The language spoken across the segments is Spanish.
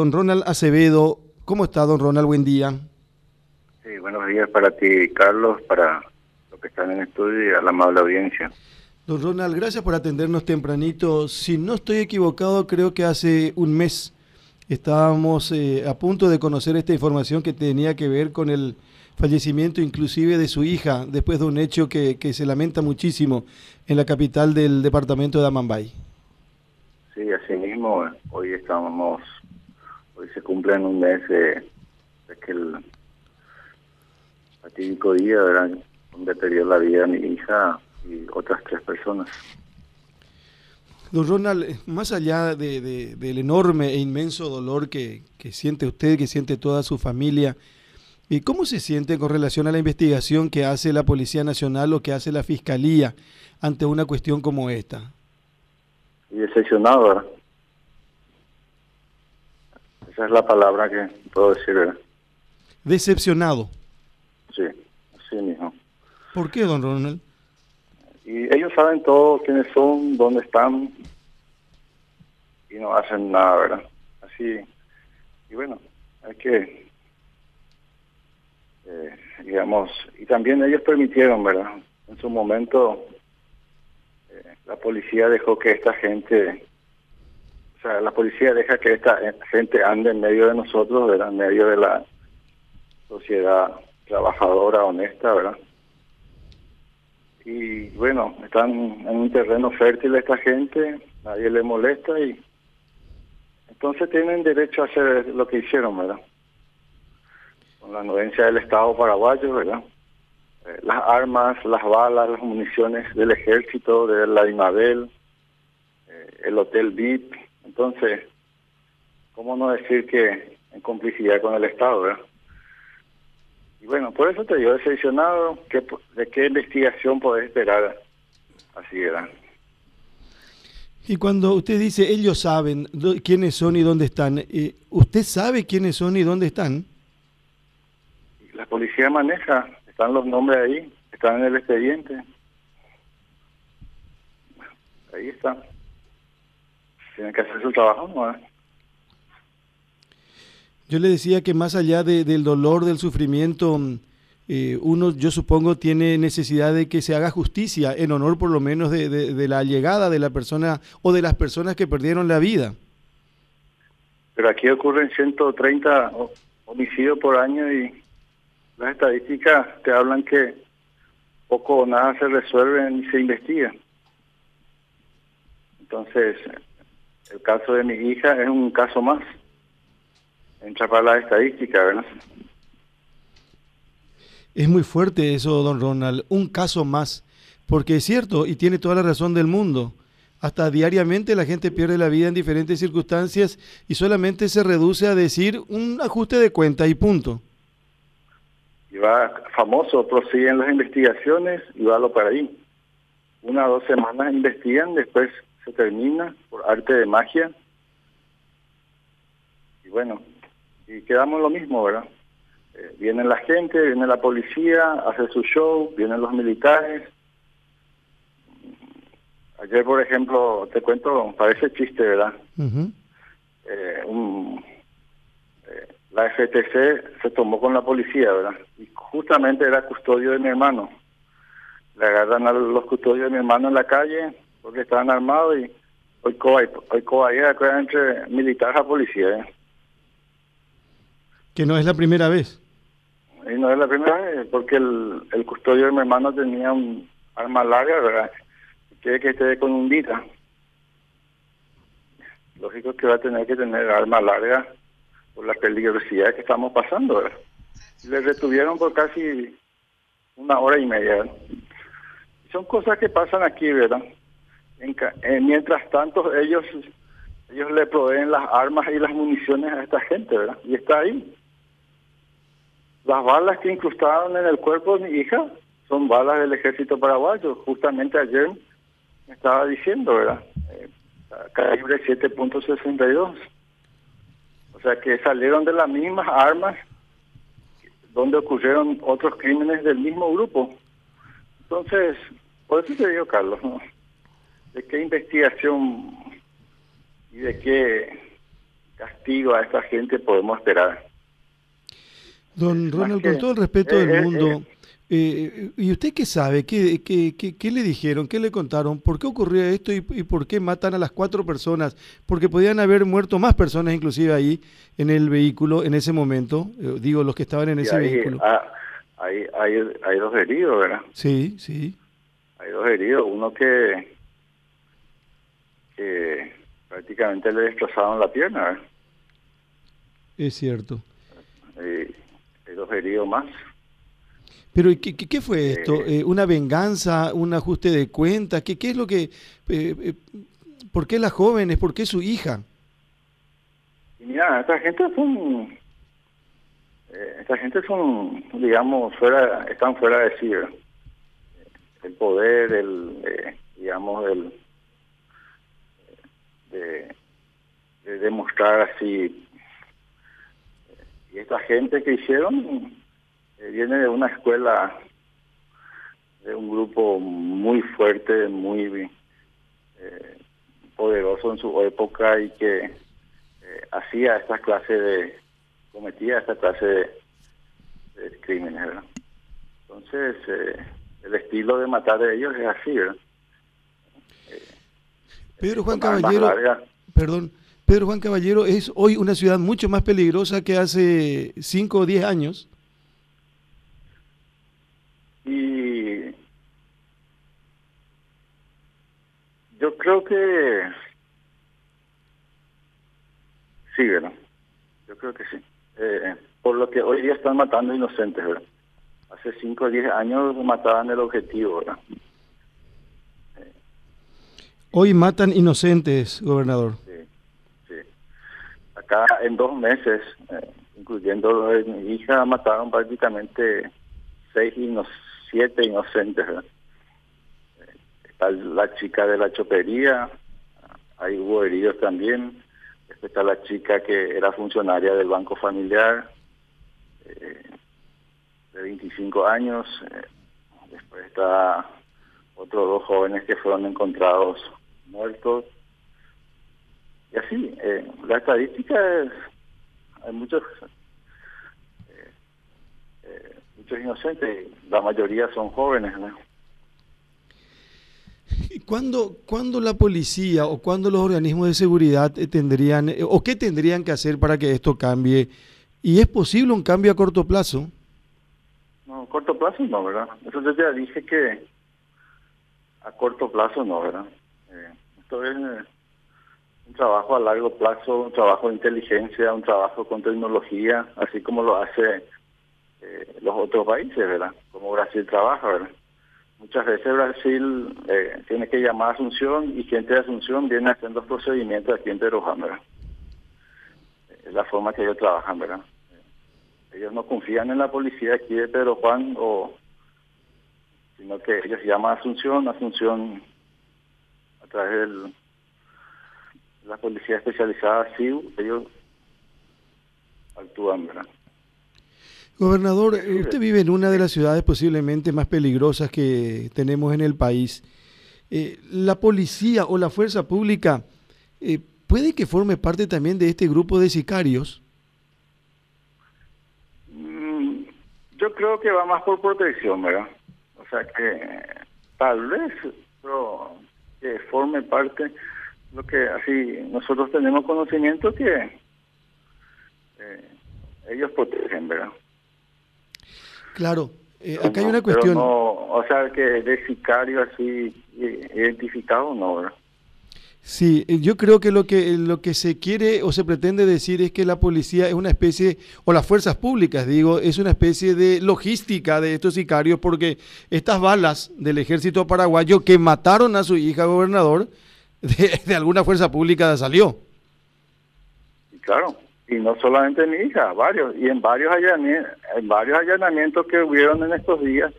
Don Ronald Acevedo, ¿cómo está don Ronald? Buen día. Sí, buenos días para ti, Carlos, para los que están en estudio y a la amable audiencia. Don Ronald, gracias por atendernos tempranito. Si no estoy equivocado, creo que hace un mes estábamos eh, a punto de conocer esta información que tenía que ver con el fallecimiento inclusive de su hija después de un hecho que, que se lamenta muchísimo en la capital del departamento de Amambay. Sí, así mismo, hoy estamos Hoy se cumple en un mes de, aquel fatídico día, ¿verdad? donde perdió la vida mi hija y otras tres personas. Don Ronald, eh, más allá de, del enorme e inmenso dolor que, que, siente usted, que siente toda su familia, ¿y ¿cómo se siente con relación a la investigación que hace la Policía Nacional o que hace la Fiscalía ante una cuestión como esta? Y decepcionado, ¿verdad? Esa es la palabra que puedo decir. Decepcionado. Sí, sí, mijo. ¿Por qué, don Ronald? Y ellos saben todo quiénes son, dónde están, y no hacen nada, ¿verdad? Así, y bueno, hay que, eh, digamos, y también ellos permitieron, ¿verdad? En su momento, eh, la policía dejó que esta gente o sea, la policía deja que esta gente ande en medio de nosotros, ¿verdad? En medio de la sociedad trabajadora, honesta, ¿verdad? Y bueno, están en un terreno fértil esta gente, nadie le molesta y entonces tienen derecho a hacer lo que hicieron, ¿verdad? Con la anuencia del Estado paraguayo, ¿verdad? Eh, las armas, las balas, las municiones del ejército, de la IMABEL, eh, el Hotel VIP, entonces, ¿cómo no decir que en complicidad con el Estado, verdad? Y bueno, por eso te digo, decepcionado, que, ¿de qué investigación podés esperar así, verdad? Y cuando usted dice ellos saben quiénes son y dónde están, eh, ¿usted sabe quiénes son y dónde están? La policía maneja, están los nombres ahí, están en el expediente. Ahí están tienen que hacer su trabajo, ¿no? Yo le decía que más allá del dolor, del sufrimiento, eh, uno, yo supongo, tiene necesidad de que se haga justicia en honor por lo menos de, de, la llegada de la persona o de las personas que perdieron la vida. Pero aquí ocurren 130 homicidios por año y las estadísticas te hablan que poco o nada se resuelve ni se investiga. Entonces, el caso de mi hija es un caso más. Entra para la estadística, ¿verdad? Es muy fuerte eso, don Ronald. Un caso más. Porque es cierto, y tiene toda la razón del mundo. Hasta diariamente la gente pierde la vida en diferentes circunstancias y solamente se reduce a decir un ajuste de cuenta y punto. Y va famoso, prosiguen las investigaciones y va a lo para ahí. Una o dos semanas investigan, después termina por arte de magia. Y bueno, y quedamos lo mismo, ¿verdad? Eh, viene la gente, viene la policía, hace su show, vienen los militares. Ayer, por ejemplo, te cuento, parece chiste, ¿verdad? Eh, eh, la FTC se tomó con la policía, ¿verdad? Y justamente era custodio de mi hermano. Le agarran a los custodios de mi hermano en la calle, porque estaban armados y hoy hoy entre militar a policía. ¿eh? Que no es la primera vez. Y no es la primera vez, porque el, el custodio de mi hermano tenía un arma larga, ¿verdad? Quiere que esté con un dita. Lógico que va a tener que tener arma larga por la peligrosidad que estamos pasando, ¿verdad? Le retuvieron por casi una hora y media. Son cosas que pasan aquí, ¿verdad? En, mientras tanto, ellos ellos le proveen las armas y las municiones a esta gente, ¿verdad? Y está ahí. Las balas que incrustaron en el cuerpo de mi hija son balas del ejército paraguayo. Justamente ayer me estaba diciendo, ¿verdad? Eh, calibre 7.62. O sea que salieron de las mismas armas donde ocurrieron otros crímenes del mismo grupo. Entonces, por eso te digo, Carlos, ¿no? De qué investigación y de qué castigo a esta gente podemos esperar. Don Ronald, con todo el respeto del eh, eh, mundo, eh, ¿y usted qué sabe? ¿Qué, qué, qué, le dijeron? ¿Qué le contaron? ¿Por qué ocurrió esto y, por qué matan a las cuatro personas? Porque podían haber muerto más personas inclusive ahí en el vehículo en ese momento, digo, los que estaban en ese vehículo. Ah, hay, hay, hay dos heridos, ¿verdad? Sí, sí. Hay dos heridos, uno que, que prácticamente le destrozaron la pierna, ¿verdad? Es cierto. Eh, dos heridos más. Pero ¿qué, qué fue esto? Eh, eh, ¿Una venganza? ¿Un ajuste de cuentas? ¿Qué, ¿Qué es lo que... ¿Por qué las jóvenes? ¿Por qué su hija? Mira, esta gente son eh, esta gente son, digamos, fuera, están fuera de sí. El poder, el, eh, digamos, el de, demostrar así. Y esta gente que hicieron eh, viene de una escuela, de un grupo muy fuerte, muy poderoso en su época y que hacía esta clase de cometía esta clase de, crímenes. Entonces, eh, el estilo de matar de ellos es así. ¿verdad? Pedro Juan Caballero, perdón, Pedro Juan Caballero es hoy una ciudad mucho más peligrosa que hace 5 o 10 años. Y yo creo que sí, ¿verdad? Yo creo que sí. Eh, por lo que hoy día están matando inocentes, ¿verdad? Hace 5 o 10 años mataban el objetivo, ¿verdad? Hoy matan inocentes, gobernador. Acá en dos meses, eh, incluyendo mi hija, mataron prácticamente seis y siete inocentes. Eh, está la chica de la chopería, ahí hubo heridos también está la chica que era funcionaria del Banco Familiar, eh, de 25 años. Eh, después está otros dos jóvenes que fueron encontrados muertos. Y así, eh, la estadística es, hay muchos muchos inocentes, la mayoría son jóvenes. ¿no? ¿Cuándo, ¿Cuándo la policía o cuándo los organismos de seguridad eh, tendrían, eh, o qué tendrían que hacer para que esto cambie? ¿Y es posible un cambio a corto plazo? No, a corto plazo no, ¿verdad? Eso yo ya dije que a corto plazo no, ¿verdad? Eh, esto es un trabajo a largo plazo, un trabajo de inteligencia, un trabajo con tecnología, así como lo hace los otros países, ¿verdad? Como Brasil trabaja, ¿verdad? Muchas veces Brasil eh, tiene que llamar a Asunción y gente de Asunción viene haciendo procedimientos aquí en Peroján, ¿verdad? Es la forma que ellos trabajan, ¿verdad? Ellos no confían en la policía aquí de Pedro Juan, o, sino que ellos llaman a Asunción, Asunción a través de la policía especializada, SIU, ellos actúan, ¿verdad? Gobernador, usted vive en una de las ciudades posiblemente más peligrosas que tenemos en el país. Eh, ¿La policía o la fuerza pública eh, puede que forme parte también de este grupo de sicarios? Mm, yo creo que va más por protección, ¿verdad? O sea que tal vez pero que forme parte, lo que así nosotros tenemos conocimiento que eh, ellos protegen, ¿verdad? Claro, eh, acá hay una cuestión. o sea, que de sicario así identificado, no, ¿verdad? Sí, eh, yo creo que lo que lo que se quiere o se pretende decir es que la policía es una especie, o las fuerzas públicas, digo, es una especie de logística de estos sicarios, porque estas balas del ejército paraguayo que mataron a su hija gobernador, de, alguna fuerza pública salió. Claro, y no solamente mi hija, varios, y en varios allanamientos, en varios allanamientos que hubieron en estos días,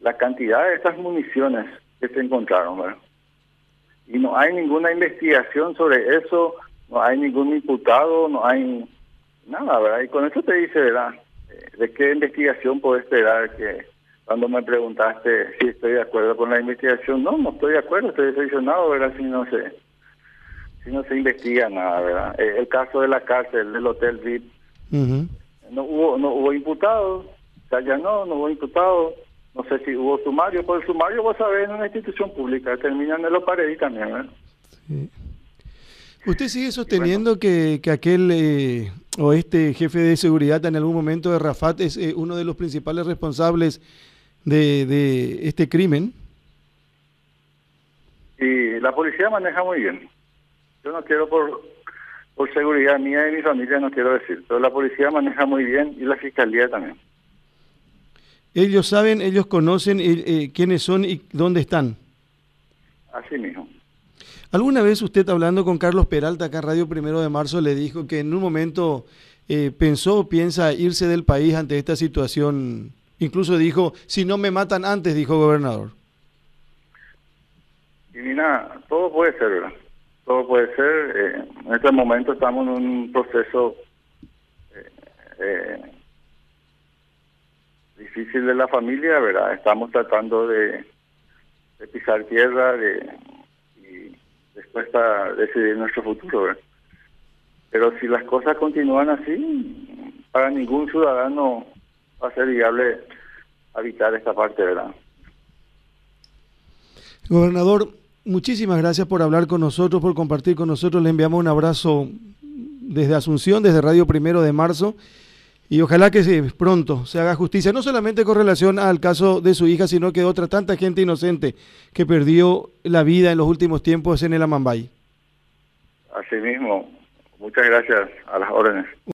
la cantidad de estas municiones que se encontraron, ¿verdad? Y no hay ninguna investigación sobre eso, no hay ningún imputado, no hay nada, ¿verdad? Y con eso te dice, ¿verdad? Eh, ¿De qué investigación puedo esperar que cuando me preguntaste si estoy de acuerdo con la investigación? No, no estoy de acuerdo, estoy decepcionado, ¿verdad? Si no sé si no se investiga nada, ¿verdad? Eh, el caso de la cárcel, del hotel VIP, no hubo no hubo imputados, se allanó, no hubo imputados, no sé si hubo sumario, por el sumario vos sabés en una institución pública, terminan en los paredes también, ¿verdad? ¿Usted sigue sosteniendo que, que, aquel eh, o este jefe de seguridad en algún momento de Rafat es eh, uno de los principales responsables de, de este crimen? Y la policía maneja muy bien. Yo no quiero por, por seguridad mía y mi familia, no quiero decir, pero la policía maneja muy bien y la fiscalía también. Ellos saben, ellos conocen eh, quiénes son y dónde están. Así mismo. ¿Alguna vez usted hablando con Carlos Peralta acá Radio Primero de Marzo le dijo que en un momento eh, pensó o piensa irse del país ante esta situación? Incluso dijo, si no me matan antes, dijo gobernador. Y mira, todo puede ser, ¿verdad? Todo puede ser. Eh, en este momento estamos en un proceso eh, difícil de la familia, ¿verdad? Estamos tratando de, pisar tierra, de después para decidir nuestro futuro. Pero si las cosas continúan así, para ningún ciudadano va a ser viable habitar esta parte, ¿verdad? Gobernador, muchísimas gracias por hablar con nosotros, por compartir con nosotros. Le enviamos un abrazo desde Asunción, desde Radio Primero de Marzo. Y ojalá que pronto se haga justicia, no solamente con relación al caso de su hija, sino que de otra tanta gente inocente que perdió la vida en los últimos tiempos en el Amambay. Así mismo, muchas gracias a las órdenes.